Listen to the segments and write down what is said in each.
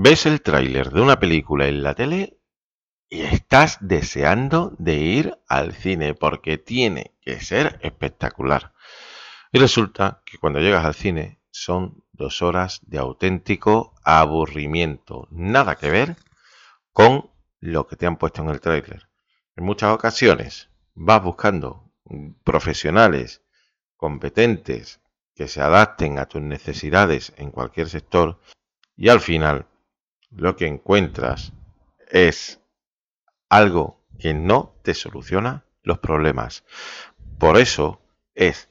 ves el tráiler de una película en la tele y estás deseando de ir al cine porque tiene que ser espectacular. Y resulta que cuando llegas al cine son dos horas de auténtico aburrimiento. Nada que ver con lo que te han puesto en el tráiler. En muchas ocasiones vas buscando profesionales competentes que se adapten a tus necesidades en cualquier sector y al final lo que encuentras es algo que no te soluciona los problemas. Por eso es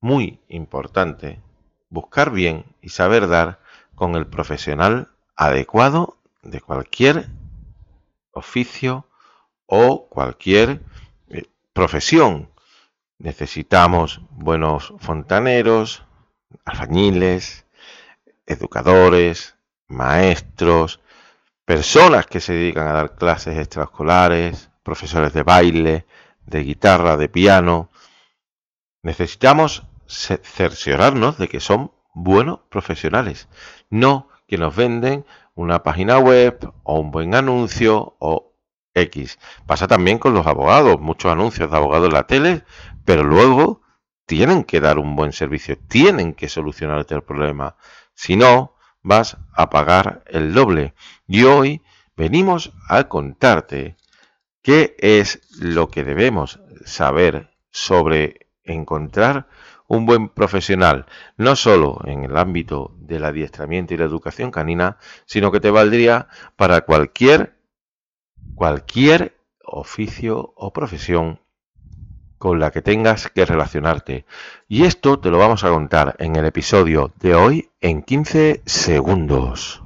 muy importante buscar bien y saber dar con el profesional adecuado de cualquier oficio o cualquier eh, profesión. Necesitamos buenos fontaneros, albañiles, educadores, maestros, personas que se dedican a dar clases extraescolares, profesores de baile, de guitarra, de piano. Necesitamos cerciorarnos de que son buenos profesionales, no que nos venden una página web o un buen anuncio o X. Pasa también con los abogados, muchos anuncios de abogados en la tele, pero luego tienen que dar un buen servicio, tienen que solucionarte el problema. Si no, vas a pagar el doble. Y hoy venimos a contarte qué es lo que debemos saber sobre encontrar un buen profesional, no solo en el ámbito del adiestramiento y la educación canina, sino que te valdría para cualquier cualquier oficio o profesión con la que tengas que relacionarte. Y esto te lo vamos a contar en el episodio de hoy en 15 segundos.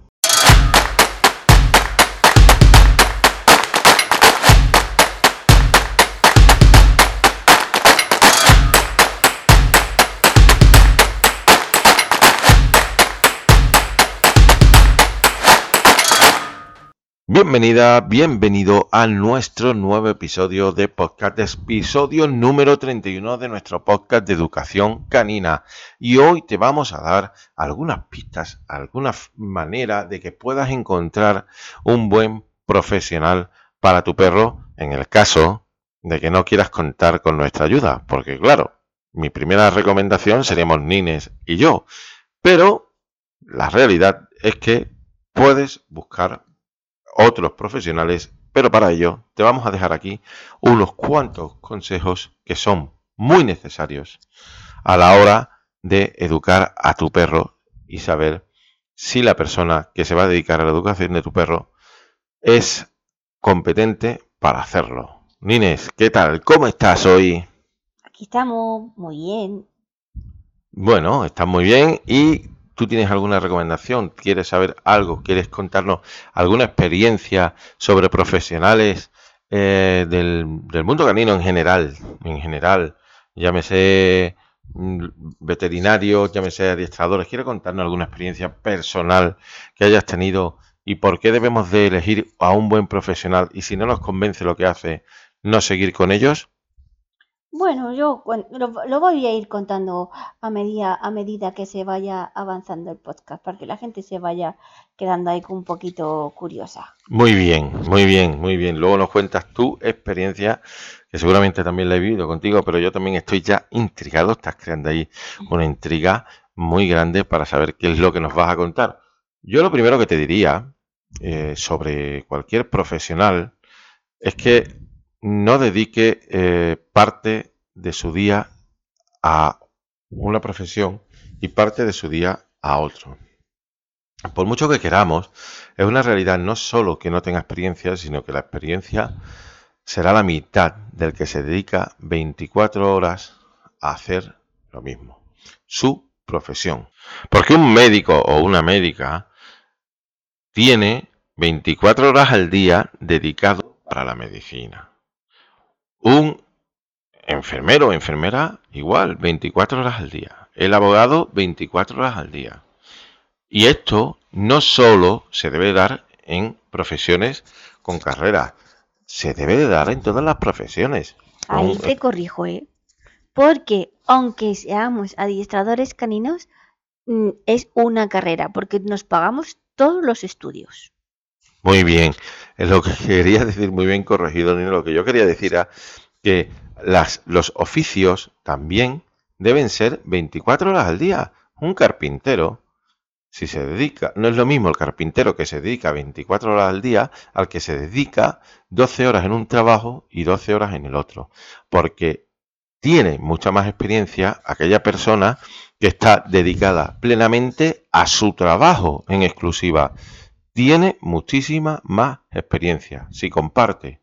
Bienvenida, bienvenido a nuestro nuevo episodio de podcast, episodio número 31 de nuestro podcast de educación canina. Y hoy te vamos a dar algunas pistas, alguna manera de que puedas encontrar un buen profesional para tu perro en el caso de que no quieras contar con nuestra ayuda. Porque claro, mi primera recomendación seríamos Nines y yo. Pero la realidad es que puedes buscar otros profesionales, pero para ello te vamos a dejar aquí unos cuantos consejos que son muy necesarios a la hora de educar a tu perro y saber si la persona que se va a dedicar a la educación de tu perro es competente para hacerlo. Nines, ¿qué tal? ¿Cómo estás hoy? Aquí estamos, muy bien. Bueno, estás muy bien y tú tienes alguna recomendación, quieres saber algo, quieres contarnos alguna experiencia sobre profesionales eh, del, mundo canino en general, en general, llámese mm, veterinarios, llámese adiestradores, ¿quieres contarnos alguna experiencia personal que hayas tenido y por qué debemos de elegir a un buen profesional y si no nos convence lo que hace, no seguir con ellos? Bueno, yo lo, voy a ir contando a medida, a medida que se vaya avanzando el podcast, para que la gente se vaya quedando ahí un poquito curiosa. Muy bien, muy bien, muy bien. Luego nos cuentas tu experiencia, que seguramente también la he vivido contigo, pero yo también estoy ya intrigado. Estás creando ahí una intriga muy grande para saber qué es lo que nos vas a contar. Yo lo primero que te diría eh, sobre cualquier profesional es que no dedique eh, parte de su día a una profesión y parte de su día a otro. Por mucho que queramos, es una realidad no solo que no tenga experiencia, sino que la experiencia será la mitad del que se dedica 24 horas a hacer lo mismo, su profesión. Porque un médico o una médica tiene 24 horas al día dedicado para la medicina. Un enfermero o enfermera igual, 24 horas al día. El abogado, 24 horas al día. Y esto no solo se debe dar en profesiones con carrera, se debe de dar en todas las profesiones. Ahí te corrijo, ¿eh? Porque aunque seamos adiestradores caninos, mm, es una carrera, porque nos pagamos todos los estudios. Muy bien. Lo que quería decir, muy bien corregido, Nino. Lo que yo quería decir era que las, los oficios también deben ser 24 horas al día. Un carpintero, si se dedica, no es lo mismo el carpintero que se dedica 24 horas al día al que se dedica 12 horas en un trabajo y 12 horas en el otro. Porque tiene mucha más experiencia aquella persona que está dedicada plenamente a su trabajo en exclusiva. Tiene muchísima más experiencia. Si comparte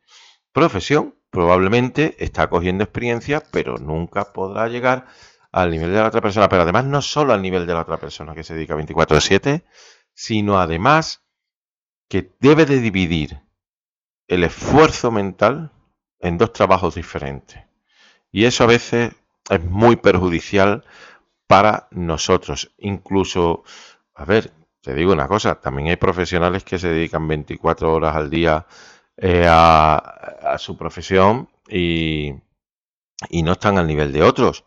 profesión, probablemente está cogiendo experiencia, pero nunca podrá llegar al nivel de la otra persona. Pero además no solo al nivel de la otra persona que se dedica 24/7, sino además que debe de dividir el esfuerzo mental en dos trabajos diferentes. Y eso a veces es muy perjudicial para nosotros. Incluso, a ver, te digo una cosa, también hay profesionales que se dedican 24 horas al día eh, a, su profesión y, y, no están al nivel de otros.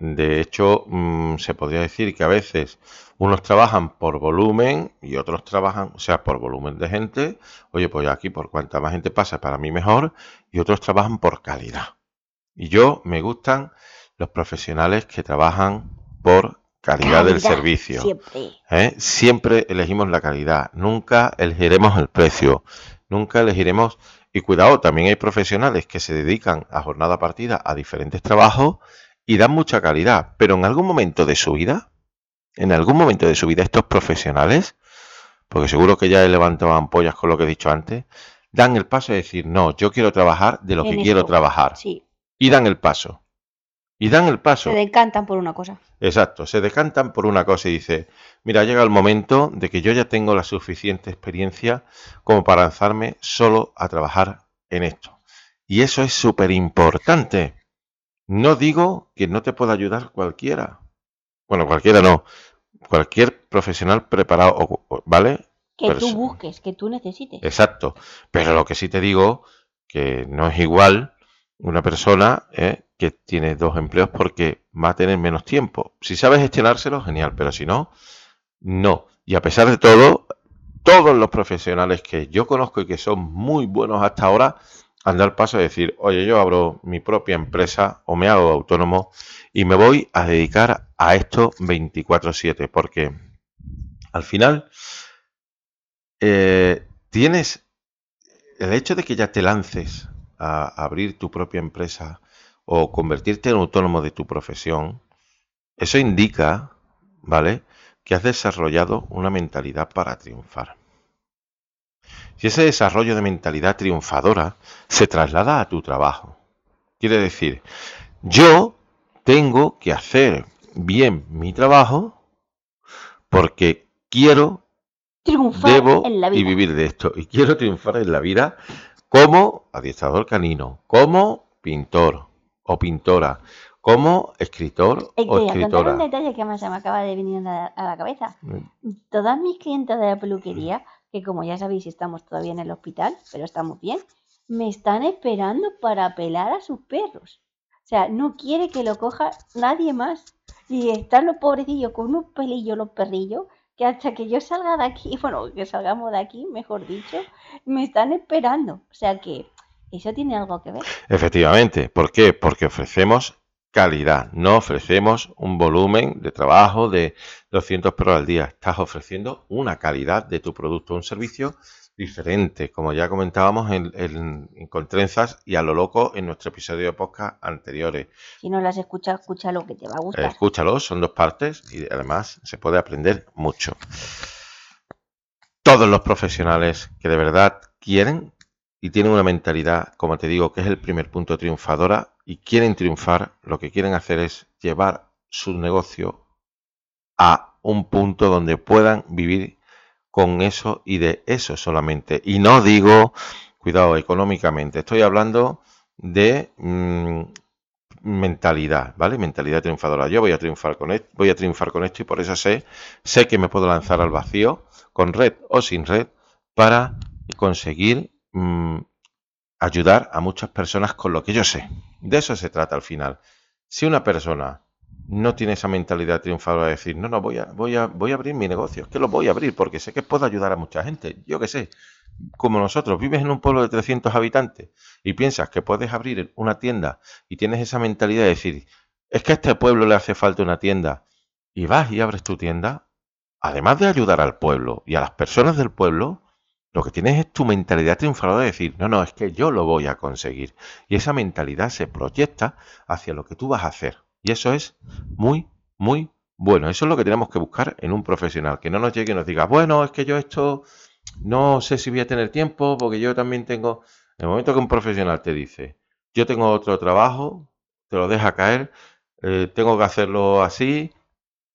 De hecho, mm, se podría decir que a veces unos trabajan por volumen y otros trabajan, o sea, por volumen de gente. Oye, pues aquí por cuanta más gente pasa, para mí mejor. Y otros trabajan por calidad. Y yo me gustan los profesionales que trabajan por calidad, del servicio. Siempre. ¿eh? siempre elegimos la calidad, nunca elegiremos el precio, nunca elegiremos... Y cuidado, también hay profesionales que se dedican a jornada partida a diferentes trabajos y dan mucha calidad, pero en algún momento de su vida, en algún momento de su vida estos profesionales, porque seguro que ya he levantado ampollas con lo que he dicho antes, dan el paso de decir, no, yo quiero trabajar de lo que quiero trabajar. Sí y dan el paso. Y dan el paso. Se decantan por una cosa. Exacto, se decantan por una cosa y dice, mira, llega el momento de que yo ya tengo la suficiente experiencia como para lanzarme solo a trabajar en esto. Y eso es súper importante. No digo que no te pueda ayudar cualquiera. Bueno, cualquiera no. Cualquier profesional preparado, ¿vale? Que tú busques, que tú necesites. Exacto. Pero lo que sí te digo, que no es igual una persona eh, que tiene dos empleos porque va a tener menos tiempo. Si sabes gestionárselo, genial, pero si no, no. Y a pesar de todo, todos los profesionales que yo conozco y que son muy buenos hasta ahora, han dado el paso de decir, oye, yo abro mi propia empresa o me hago autónomo y me voy a dedicar a esto 24/7, porque al final eh, tienes el hecho de que ya te lances a abrir tu propia empresa o convertirte en autónomo de tu profesión, eso indica, ¿vale? Que has desarrollado una mentalidad para triunfar. Si ese desarrollo de mentalidad triunfadora se traslada a tu trabajo, quiere decir, yo tengo que hacer bien mi trabajo porque quiero, triunfar debo y vivir de esto. Y quiero triunfar en la vida como adiestrador canino, como pintor o pintora, como escritor o escritora. un detalle que más se me acaba de venir a la cabeza. Todas mis clientes de la peluquería, que como ya sabéis estamos todavía en el hospital, pero estamos bien, me están esperando para pelar a sus perros. O sea, no quiere que lo coja nadie más. Y están los pobrecillos con unos pelillos los perrillos que hasta que yo salga de aquí, bueno, que salgamos de aquí, mejor dicho, me están esperando. O sea que eso tiene algo que ver. Efectivamente, ¿por qué? Porque ofrecemos calidad, no ofrecemos un volumen de trabajo de 200 perros al día, estás ofreciendo una calidad de tu producto, un servicio diferente, como ya comentábamos en, en, con trenzas y a lo loco en nuestro episodio de podcast anteriores. Si no las escuchas, escúchalo que te va a gustar. escúchalo, son dos partes y además se puede aprender mucho. Todos los profesionales que de verdad quieren y tienen una mentalidad, como te digo, que es el primer punto triunfadora y quieren triunfar, lo que quieren hacer es llevar su negocio a un punto donde puedan vivir con eso y de eso solamente. Y no digo, cuidado, económicamente, estoy hablando de mm, mentalidad, ¿vale? Mentalidad triunfadora. Yo voy a triunfar con esto, voy a triunfar con esto y por eso sé, sé que me puedo lanzar al vacío, con red o sin red, para conseguir mm, ayudar a muchas personas con lo que yo sé. De eso se trata al final. Si una persona no tiene esa mentalidad triunfadora de decir, no, no, voy a, voy a, voy a abrir mi negocio, es que lo voy a abrir porque sé que puedo ayudar a mucha gente. Yo qué sé, como nosotros, vives en un pueblo de 300 habitantes y piensas que puedes abrir una tienda y tienes esa mentalidad de decir, es que a este pueblo le hace falta una tienda y vas y abres tu tienda, además de ayudar al pueblo y a las personas del pueblo, lo que tienes es tu mentalidad triunfadora de decir, no, no, es que yo lo voy a conseguir. Y esa mentalidad se proyecta hacia lo que tú vas a hacer. Y eso es muy, muy bueno. Eso es lo que tenemos que buscar en un profesional. Que no nos llegue y nos diga, bueno, es que yo esto no sé si voy a tener tiempo, porque yo también tengo... En el momento que un profesional te dice, yo tengo otro trabajo, te lo deja caer, eh, tengo que hacerlo así.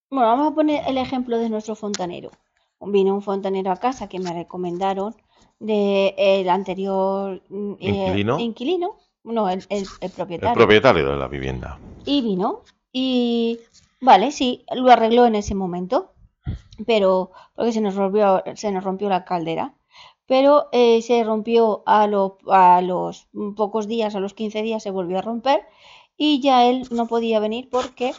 Bueno, vamos a poner el ejemplo de nuestro fontanero. Vino un fontanero a casa que me recomendaron de el anterior mm, eh, inquilino. no, el, el, propietario. El propietario de la vivienda. Y vino y, vale, sí, lo arregló en ese momento, pero porque se nos rompió, se nos rompió la caldera. Pero eh, se rompió a, a los pocos días, a los 15 días se volvió a romper y ya él no podía venir porque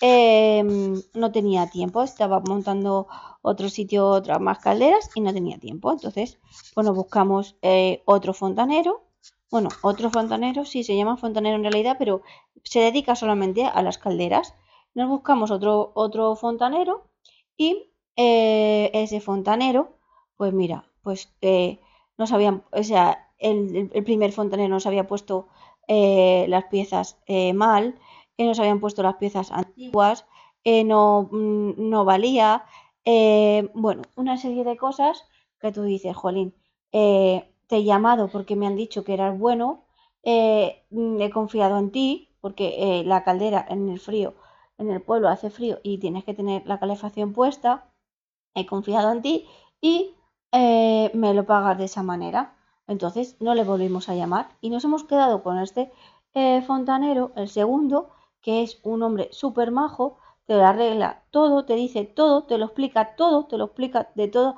em, no tenía tiempo, estaba montando otro sitio, otras más calderas y no tenía tiempo. Entonces, bueno, buscamos eh, otro fontanero. Bueno, otro fontanero, sí, se llama fontanero en realidad, pero se dedica solamente a las calderas. Nos buscamos otro, otro fontanero y eh, ese fontanero, pues mira, pues eh, nos habían, o sea, el, el, primer fontanero nos había puesto las piezas mal, nos habían puesto las piezas antiguas, no, mm, no valía, eh, bueno, una serie de cosas que tú dices, Jolín, eh, te he llamado porque me han dicho que eras bueno, eh, mm, he confiado en ti, porque la caldera en el frío, en el pueblo hace frío y tienes que tener la calefacción puesta, he confiado en ti y me lo pagas de esa manera. Entonces no le volvimos a llamar y nos hemos quedado con este fontanero, el segundo, que es un hombre súper majo, te lo arregla todo, te dice todo, te lo explica todo, te lo explica de todo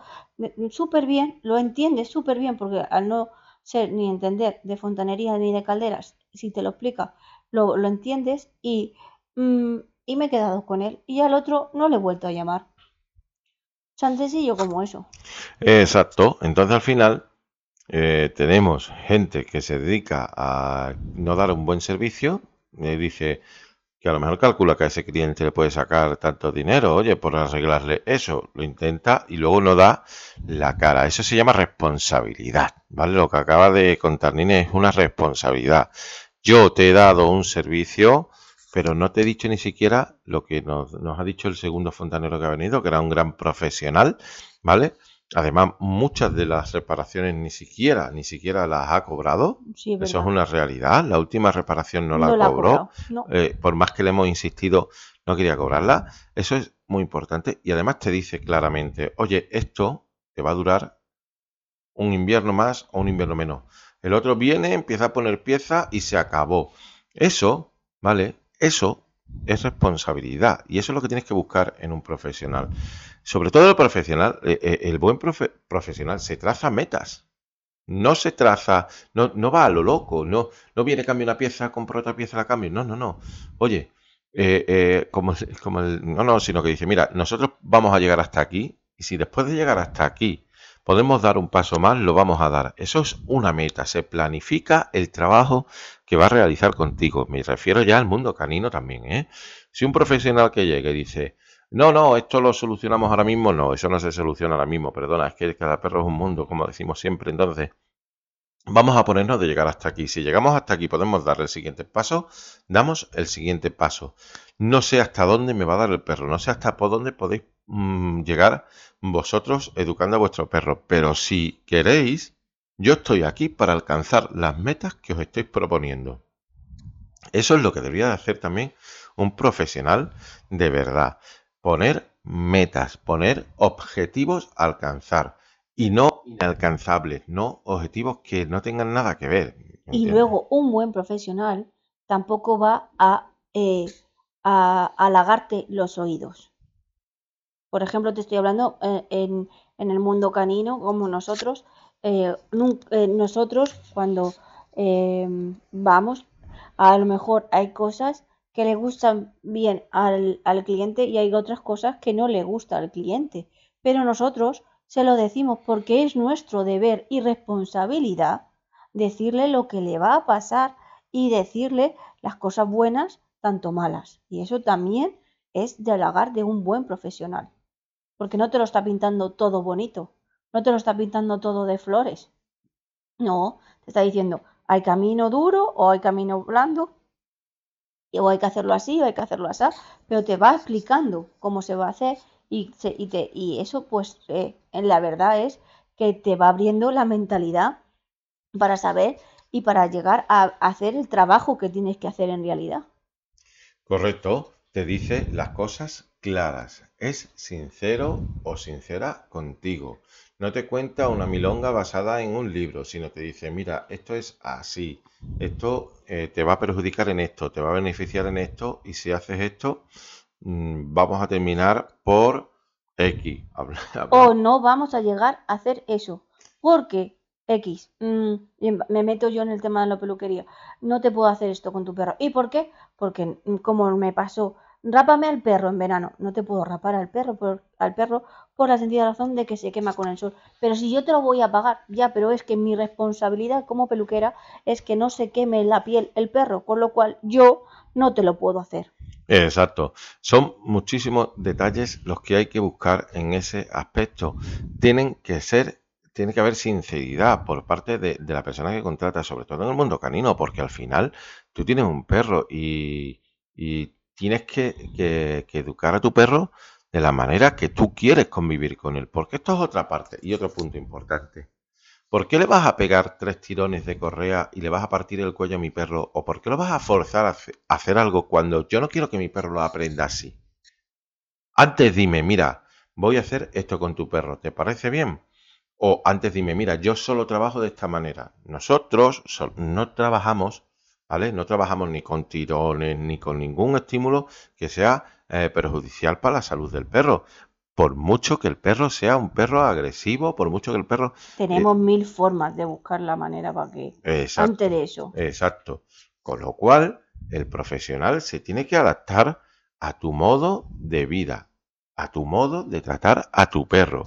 súper bien, lo entiendes súper bien, porque al no ser ni entender de fontanería ni de calderas, si te lo explica, lo, lo entiendes y, mm, y me he quedado con él. Y al otro no le he vuelto a llamar. Tan sencillo como eso. Exacto. Entonces al final eh, tenemos gente que se dedica a no dar un buen servicio. Me dice, que a lo mejor calcula que a ese cliente le puede sacar tanto dinero, oye, por arreglarle eso, lo intenta y luego no da la cara. Eso se llama responsabilidad, ¿vale? Lo que acaba de contar Nine es una responsabilidad. Yo te he dado un servicio, pero no te he dicho ni siquiera lo que nos, nos ha dicho el segundo fontanero que ha venido, que era un gran profesional, ¿vale? Además, muchas de las reparaciones ni siquiera, ni siquiera las ha cobrado. Eso es una realidad. La última reparación no, la cobró. Eh, por más que le hemos insistido, no quería cobrarla. Eso es muy importante. Y además te dice claramente, oye, esto te va a durar un invierno más o un invierno menos. El otro viene, empieza a poner piezas y se acabó. Eso, ¿vale? Eso es responsabilidad. Y eso es lo que tienes que buscar en un profesional sobre todo el profesional, eh, eh, el buen profesional se traza metas. No se traza, no, no va a lo loco, no, no viene, cambia una pieza, compra otra pieza, la cambio. No, no, no. Oye, eh, como, como el, no, no, sino que dice, mira, nosotros vamos a llegar hasta aquí y si después de llegar hasta aquí podemos dar un paso más, lo vamos a dar. Eso es una meta, se planifica el trabajo que va a realizar contigo. Me refiero ya al mundo canino también, ¿eh? Si un profesional que llegue dice, no, no, esto lo solucionamos ahora mismo. No, eso no se soluciona ahora mismo, perdona, es que cada perro es un mundo, como decimos siempre. Entonces, vamos a ponernos de llegar hasta aquí. Si llegamos hasta aquí podemos dar el siguiente paso, damos el siguiente paso. No sé hasta dónde me va a dar el perro, no sé hasta por dónde podéis mm, llegar vosotros educando a vuestro perro, pero si queréis, yo estoy aquí para alcanzar las metas que os estoy proponiendo. Eso es lo que debería de hacer también un profesional de verdad poner metas, poner objetivos a alcanzar y no inalcanzables, no objetivos que no tengan nada que ver. Y luego un buen profesional tampoco va a, eh, a halagarte los oídos. Por ejemplo, te estoy hablando eh, en, el mundo canino, como nosotros, eh, nosotros cuando vamos, a lo mejor hay cosas que le gustan bien al, al cliente y hay otras cosas que no le gusta al cliente. Pero nosotros se lo decimos porque es nuestro deber y responsabilidad decirle lo que le va a pasar y decirle las cosas buenas, tanto malas. Y eso también es de halagar de un buen profesional. Porque no te lo está pintando todo bonito, no te lo está pintando todo de flores. No, te está diciendo, hay camino duro o hay camino blando, o hay que hacerlo así o hay que hacerlo así, pero te va explicando cómo se va a hacer y, y, te, y eso pues eh, la verdad es que te va abriendo la mentalidad para saber y para llegar a hacer el trabajo que tienes que hacer en realidad. Correcto, te dice las cosas claras, es sincero o sincera contigo. No te cuenta una milonga basada en un libro, sino te dice, mira, esto es así, esto eh, te va a perjudicar en esto, te va a beneficiar en esto, y si haces esto, Mm, vamos a terminar por X. O no vamos a llegar a hacer eso. Porque X, mm, me meto yo en el tema de la peluquería, no te puedo hacer esto con tu perro. ¿Y por qué? Porque mm, como me pasó, rápame al perro en verano. No te puedo rapar al perro por, al perro por la sencilla razón de que se quema con el sol. Pero si yo te lo voy a pagar, ya, pero es que mi responsabilidad como peluquera es que no se queme la piel el perro, con lo cual yo no te lo puedo hacer. Exacto. Son muchísimos detalles los que hay que buscar en ese aspecto. Tienen que ser, tiene que haber sinceridad por parte de, la persona que contrata, sobre todo en el mundo canino, porque al final tú tienes un perro y, tienes que, que educar a tu perro de la manera que tú quieres convivir con él, porque esto es otra parte y otro punto importante. ¿Por qué le vas a pegar tres tirones de correa y le vas a partir el cuello a mi perro? ¿O por qué lo vas a forzar a hacer algo cuando yo no quiero que mi perro lo aprenda así? Antes dime, mira, voy a hacer esto con tu perro, ¿te parece bien? O antes dime, mira, yo solo trabajo de esta manera. Nosotros no trabajamos, ¿vale? No trabajamos ni con tirones ni con ningún estímulo que sea eh, perjudicial para la salud del perro por mucho que el perro sea un perro agresivo, por mucho que el perro... Tenemos eh, mil formas de buscar la manera para que... Exacto, de eso. Exacto. Con lo cual, el profesional se tiene que adaptar a tu modo de vida, a tu modo de tratar a tu perro.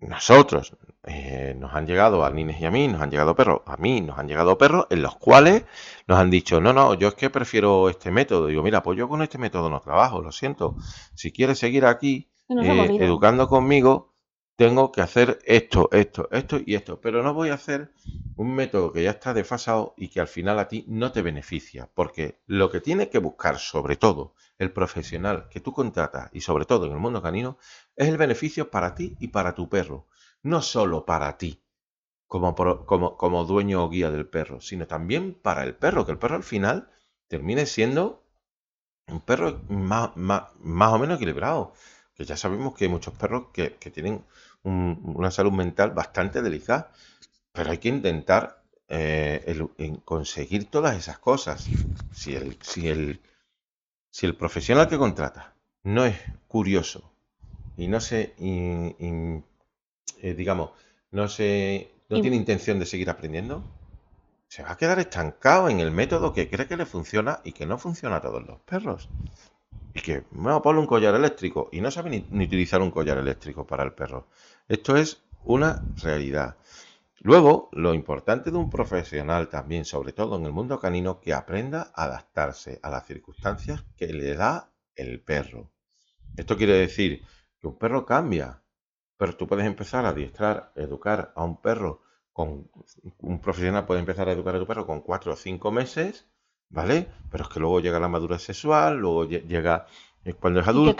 Nosotros eh, nos han llegado a Nines y a mí, nos han llegado perros, a mí nos han llegado perros en los cuales nos han dicho, no, no, yo es que prefiero este método. Digo, mira, pues yo con este método no trabajo, lo siento. Si quieres seguir aquí, eh, educando conmigo, tengo que hacer esto, esto, esto y esto. Pero no voy a hacer un método que ya está desfasado y que al final a ti no te beneficia. Porque lo que tiene que buscar, sobre todo, el profesional que tú contratas y sobre todo en el mundo canino, es el beneficio para ti y para tu perro. No solo para ti, como, como, como dueño o guía del perro, sino también para el perro, que el perro al final termine siendo un perro más, más o menos equilibrado que ya sabemos que hay muchos perros que, tienen una salud mental bastante delicada, pero hay que intentar eh, conseguir todas esas cosas. Si el, si, el, si el profesional que contrata no es curioso y no se, eh, digamos, no se, no tiene intención de seguir aprendiendo, se va a quedar estancado en el método que cree que le funciona y que no funciona a todos los perros y que me a poner un collar eléctrico y no sabe ni, utilizar un collar eléctrico para el perro. Esto es una realidad. Luego, lo importante de un profesional también, sobre todo en el mundo canino, que aprenda a adaptarse a las circunstancias que le da el perro. Esto quiere decir que un perro cambia, pero tú puedes empezar a adiestrar, educar a un perro con un profesional puede empezar a educar a tu perro con cuatro o cinco meses ¿vale? Pero es que luego llega la madurez sexual, luego llega eh, cuando es adulto.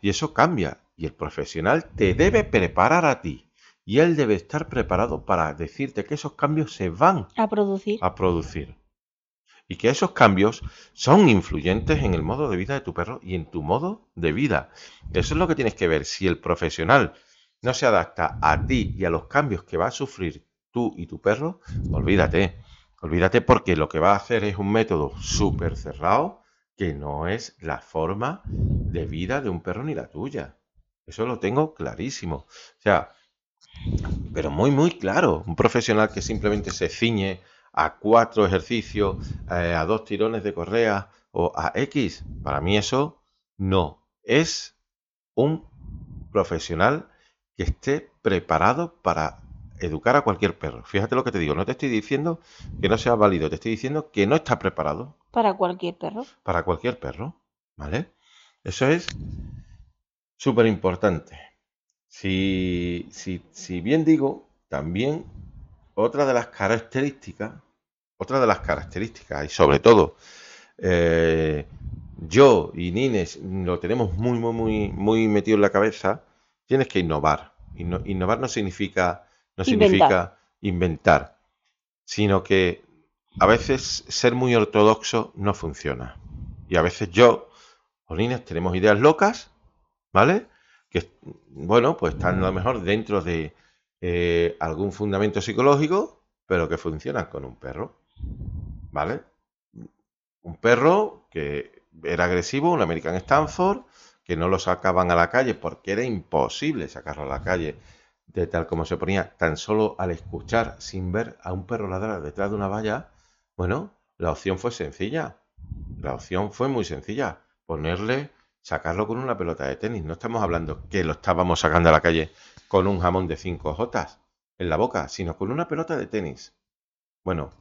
Y, eso cambia. Y el profesional te debe preparar a ti. Y él debe estar preparado para decirte que esos cambios se van a producir. A producir. Y que esos cambios son influyentes en el modo de vida de tu perro y en tu modo de vida. Eso es lo que tienes que ver. Si el profesional no se adapta a ti y a los cambios que va a sufrir tú y tu perro, olvídate. Olvídate porque lo que va a hacer es un método súper cerrado que no es la forma de vida de un perro ni la tuya. Eso lo tengo clarísimo. O sea, pero muy, muy claro. Un profesional que simplemente se ciñe a cuatro ejercicios, eh, a dos tirones de correa o a X. Para mí eso no. Es un profesional que esté preparado para educar a cualquier perro. Fíjate lo que te digo, no te estoy diciendo que no sea válido, te estoy diciendo que no está preparado. Para cualquier perro. Para cualquier perro, ¿vale? Eso es súper importante. Si, si, bien digo, también otra de las características, otra de las características, y sobre todo, eh, yo y Nines lo tenemos muy, muy, muy, muy metido en la cabeza, tienes que innovar. innovar no significa no significa inventar, sino que a veces ser muy ortodoxo no funciona. Y a veces yo, Polines, tenemos ideas locas, ¿vale? Que, bueno, pues están a lo mejor dentro de eh, algún fundamento psicológico, pero que funcionan con un perro, ¿vale? Un perro que era agresivo, un American Stanford, que no lo sacaban a la calle porque era imposible sacarlo a la calle de tal como se ponía tan solo al escuchar sin ver a un perro ladrar detrás de una valla, bueno, la opción fue sencilla. La opción fue muy sencilla. Ponerle, sacarlo con una pelota de tenis. No estamos hablando que lo estábamos sacando a la calle con un jamón de cinco jotas en la boca, sino con una pelota de tenis. Bueno,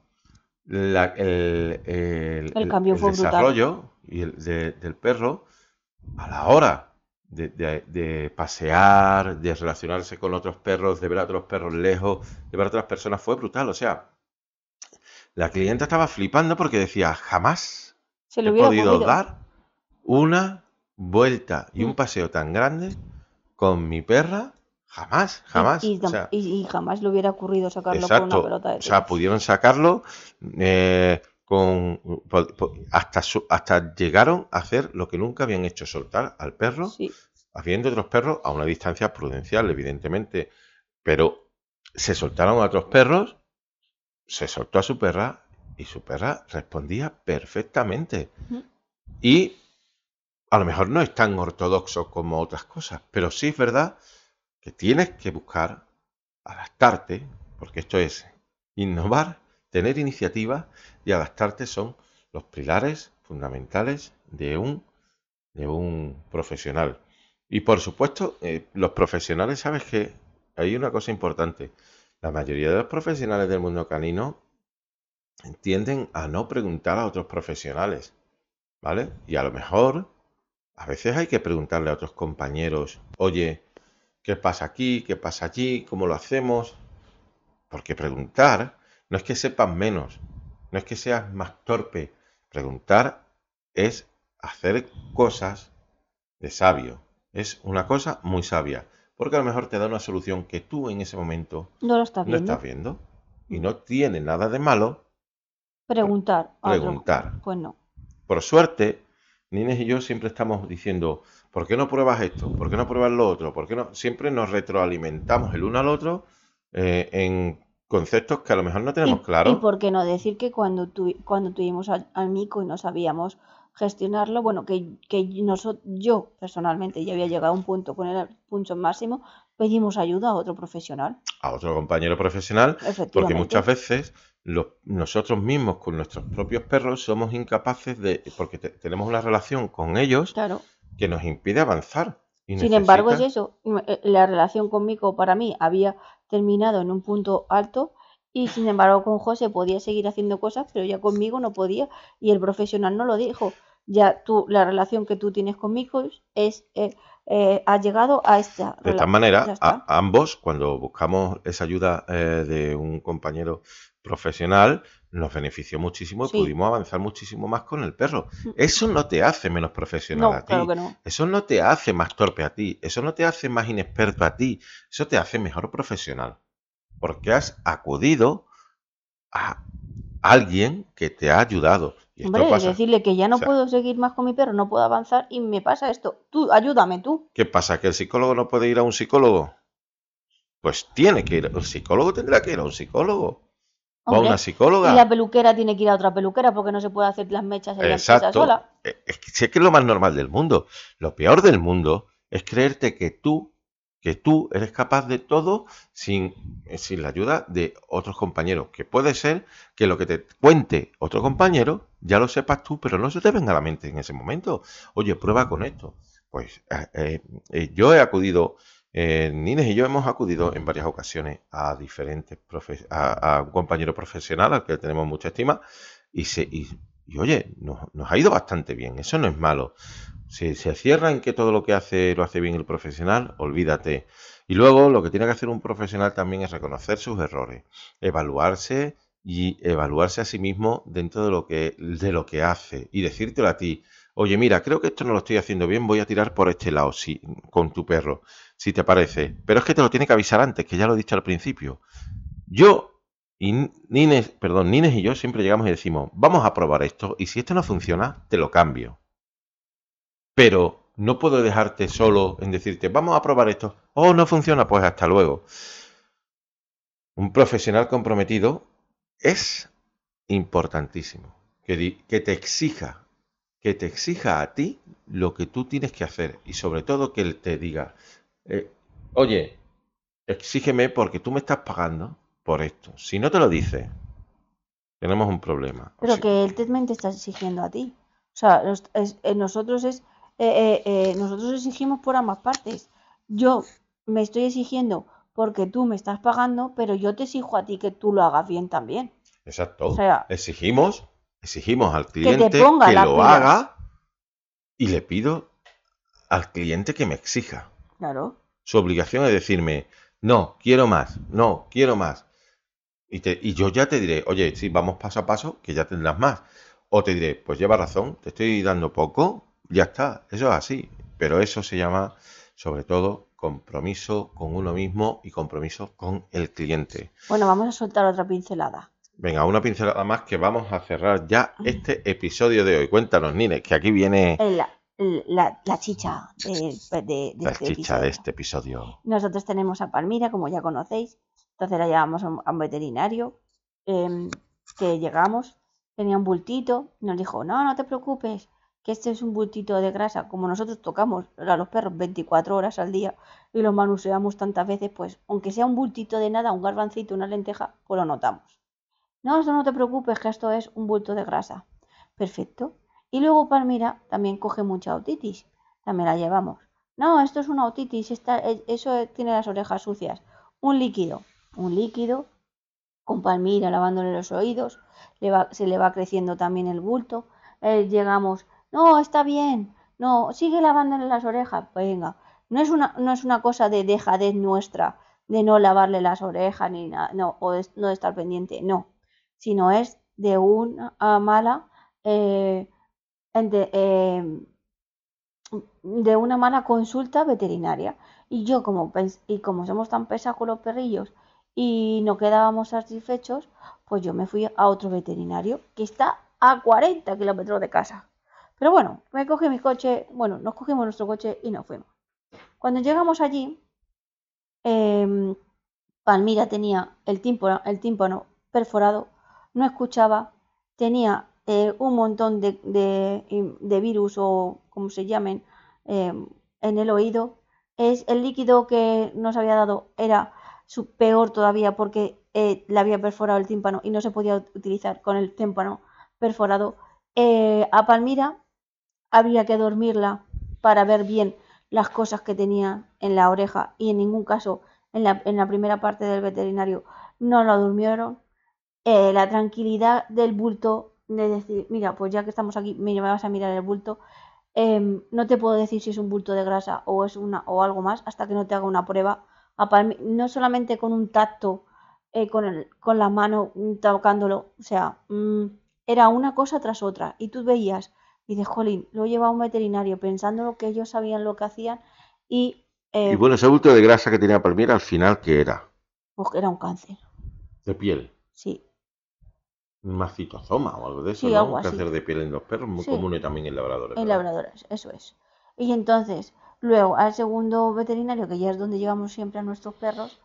el, desarrollo y el del perro a la hora de, pasear, de relacionarse con otros perros, de ver a otros perros lejos, de ver a otras personas, fue brutal. O sea, la clienta estaba flipando porque decía, jamás Se he podido dar una vuelta y un mm. paseo tan grande con mi perra. Jamás, jamás. Y, y, jamás le hubiera ocurrido sacarlo con una pelota de O sea, pudieron sacarlo eh, con hasta hasta llegaron a hacer lo que nunca habían hecho soltar al perro habiendo otros perros a una distancia prudencial evidentemente. Pero se soltaron a otros perros se soltó a su perra y su perra respondía perfectamente. Y a lo mejor no es tan ortodoxo como otras cosas pero sí es verdad que tienes que buscar adaptarte porque esto es innovar tener iniciativa y adaptarte son los pilares fundamentales de un, profesional. Y por supuesto, eh, los profesionales, sabes que hay una cosa importante. La mayoría de los profesionales del mundo canino tienden a no preguntar a otros profesionales, ¿vale? Y a lo mejor, a veces hay que preguntarle a otros compañeros, oye, ¿qué pasa aquí? ¿Qué pasa allí? ¿Cómo lo hacemos? Porque preguntar no es que sepas menos, no es que seas más torpe. Preguntar es hacer cosas de sabio. Es una cosa muy sabia. Porque a lo mejor te da una solución que tú en ese momento no lo estás viendo. estás viendo. Y no tiene nada de malo. Preguntar. Preguntar. Pues no. Por suerte, Nines y yo siempre estamos diciendo, ¿por qué no pruebas esto? ¿Por qué no pruebas lo otro? ¿Por qué no? Siempre nos retroalimentamos el uno al otro eh, en conceptos que a lo mejor no tenemos claro. Y por qué no decir que cuando, tu, cuando tuvimos al, Mico y no sabíamos gestionarlo, bueno, que, que yo personalmente ya había llegado a un punto con el punto máximo, pedimos ayuda a otro profesional. A otro compañero profesional, porque muchas veces nosotros mismos con nuestros propios perros somos incapaces de, porque tenemos una relación con ellos que nos impide avanzar. Sin embargo, es eso, eh, la relación conmigo para mí había terminado en un punto alto y sin embargo con José podía seguir haciendo cosas, pero ya conmigo no podía y el profesional no lo dijo. Ya tú, la relación que tú tienes conmigo es, eh, eh, ha llegado a esta. De esta manera, ambos, cuando buscamos esa ayuda de un compañero profesional, nos benefició muchísimo y pudimos avanzar muchísimo más con el perro. Mm. Eso no te hace menos profesional a ti. Eso no te hace más torpe a ti. Eso no te hace más inexperto a ti. Eso te hace mejor profesional. Porque has acudido a alguien que te ha ayudado. Y Hombre, decirle que ya no puedo seguir más con mi perro, no puedo avanzar y me pasa esto. Tú, ayúdame tú. ¿Qué pasa? ¿Que el psicólogo no puede ir a un psicólogo? Pues tiene que ir. El psicólogo tendrá que ir a un psicólogo a una psicóloga. Y la peluquera tiene que ir a otra peluquera porque no se puede hacer las mechas en Exacto. la sola. Eh, es que, es que es lo más normal del mundo. Lo peor del mundo es creerte que tú, que tú eres capaz de todo sin, eh, sin la ayuda de otros compañeros. Que puede ser que lo que te cuente otro compañero ya lo sepas tú, pero no se te venga a la mente en ese momento. Oye, prueba con esto. Pues eh, eh, yo he acudido, Nines y yo hemos acudido en varias ocasiones a diferentes a, a, un compañero profesional al que tenemos mucha estima y, se, y, oye, nos, nos ha ido bastante bien. Eso no es malo. Si se cierra en que todo lo que hace lo hace bien el profesional, olvídate. Y luego lo que tiene que hacer un profesional también es reconocer sus errores, evaluarse y evaluarse a sí mismo dentro de lo que, de lo que hace y decírtelo a ti. Oye, mira, creo que esto no lo estoy haciendo bien, voy a tirar por este lado, sí, con tu perro, si te parece. Pero es que te lo tiene que avisar antes, que ya lo he dicho al principio. Yo y Nines, perdón, Nines y yo siempre llegamos y decimos, vamos a probar esto, y si esto no funciona, te lo cambio pero no puedo dejarte solo en decirte, vamos a probar esto. Oh, no funciona, pues hasta luego. Un profesional comprometido es importantísimo. Que, te exija, que te exija a ti lo que tú tienes que hacer. Y sobre todo que él te diga, eh, oye, exígeme porque tú me estás pagando por esto. Si no te lo dice, tenemos un problema. Pero que él también te está exigiendo a ti. O sea, nosotros es eh, eh, eh, nosotros exigimos por ambas partes. Yo me estoy exigiendo porque tú me estás pagando, pero yo te exijo a ti que tú lo hagas bien también. Exacto. O sea, exigimos, exigimos al cliente que, lo haga y le pido al cliente que me exija. Claro. Su obligación es decirme, no, quiero más, no, quiero más. Y, te, y yo ya te diré, oye, si vamos paso a paso, que ya tendrás más. O te diré, pues lleva razón, te estoy dando poco, ya está, eso es así. Pero eso se llama, sobre todo, compromiso con uno mismo y compromiso con el cliente. Bueno, vamos a soltar otra pincelada. Venga, una pincelada más que vamos a cerrar ya este episodio de hoy. Cuéntanos, Nines, que aquí viene... La, la, chicha de, de, la este chicha de este episodio. Nosotros tenemos a Palmira, como ya conocéis. Entonces la llevamos a un, veterinario. Em, que llegamos, tenía un bultito. Nos dijo, no, no te preocupes que este es un bultito de grasa, como nosotros tocamos a los perros 24 horas al día y los manuseamos tantas veces, pues aunque sea un bultito de nada, un garbancito, una lenteja, pues lo notamos. No, eso no te preocupes, que esto es un bulto de grasa. Perfecto. Y luego Palmira también coge mucha otitis, también la llevamos. No, esto es una otitis, eso tiene las orejas sucias. Un líquido, un líquido, con Palmira lavándole los oídos, se le va creciendo también el bulto. Eh, llegamos no, está bien. No, sigue lavándole las orejas. Venga, no es una, no es una cosa de dejadez nuestra, de no lavarle las orejas ni nada, no, o de, no estar pendiente, no. Sino es de una mala, eh, em, de una mala consulta veterinaria. Y yo, como, y como somos tan pesados con los perrillos y no quedábamos satisfechos, pues yo me fui a otro veterinario que está a 40 kilómetros de casa. Pero bueno, me cogí mi coche, bueno, nos cogimos nuestro coche y nos fuimos. Cuando llegamos allí, em, Palmira tenía el el tímpano perforado, no escuchaba, tenía eh, un montón de, de, virus o como se llamen em, en el oído. Es, el líquido que nos había dado era su, peor todavía porque eh, le había perforado el tímpano y no se podía utilizar con el tímpano perforado. Eh, a Palmira habría que dormirla para ver bien las cosas que tenía en la oreja y en ningún caso en la, en la primera parte del veterinario no la durmieron. Eh, la tranquilidad del bulto de decir, mira, pues ya que estamos aquí, me vas a mirar el bulto. Em, no te puedo decir si es un bulto de grasa o es una o algo más hasta que no te haga una prueba. No solamente con un tacto, eh, con, el, con la mano mm, tocándolo, o sea, mm, era una cosa tras otra. Y tú veías y de jolín, lo lleva a un veterinario pensando que ellos sabían lo que hacían y... Eh, y bueno, ese bulto de grasa que tenía Palmira al final, ¿qué era? Pues era un cáncer. ¿De piel? Sí. Un macitosoma o algo de eso, ¿no? Un cáncer de piel en los perros, muy común también en labradores. En labradores, eso es. Y entonces, luego al segundo veterinario, que ya es donde llevamos siempre a nuestros perros,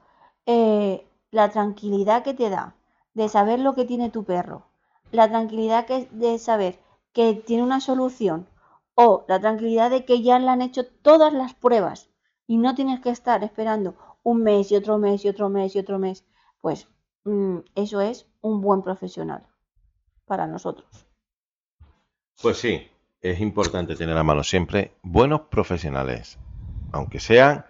eh, la tranquilidad que te da de saber lo que tiene tu perro, la tranquilidad que de saber que tiene una solución o la tranquilidad de que ya le han hecho todas las pruebas y no tienes que estar esperando un mes y otro mes y otro mes y otro mes, pues eso es un buen profesional para nosotros. Pues sí, es importante tener a mano siempre buenos profesionales, aunque sean,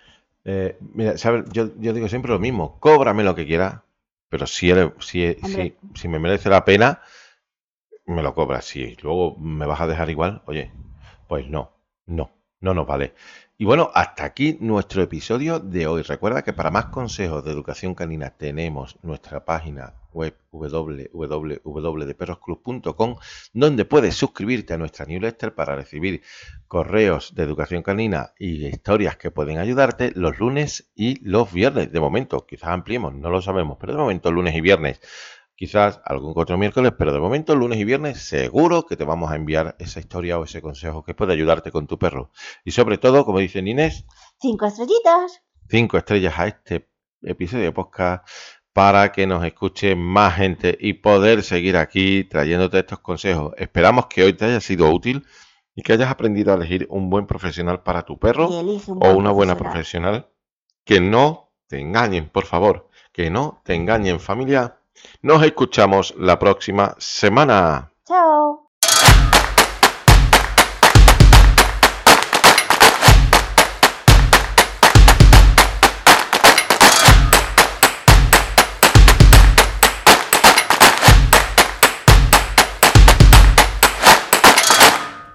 eh, mira, Yo, digo siempre lo mismo, cóbrame lo que quieras, pero si, si, si, si, me merece la pena, me lo cobras. Si luego me vas a dejar igual, oye, pues no, no, no nos vale. Y bueno, hasta aquí nuestro episodio de hoy. Recuerda que para más consejos de educación canina tenemos nuestra página web www.deperrosclub.com donde puedes suscribirte a nuestra newsletter para recibir correos de educación canina y historias que pueden ayudarte los lunes y los viernes. De momento, quizás ampliemos, no lo sabemos, pero de momento lunes y viernes quizás algún otro miércoles, pero de momento lunes y viernes seguro que te vamos a enviar esa historia o ese consejo que puede ayudarte con tu perro. Y sobre todo, como dice Inés, cinco estrellitas. Cinco estrellas a este episodio de podcast para que nos escuche más gente y poder seguir aquí trayéndote estos consejos. Esperamos que hoy te haya sido útil y que hayas aprendido a elegir un buen profesional para tu perro o una buena profesional. Que no te engañen, por favor. Que no te engañen, familia. Nos escuchamos la próxima semana. Chao.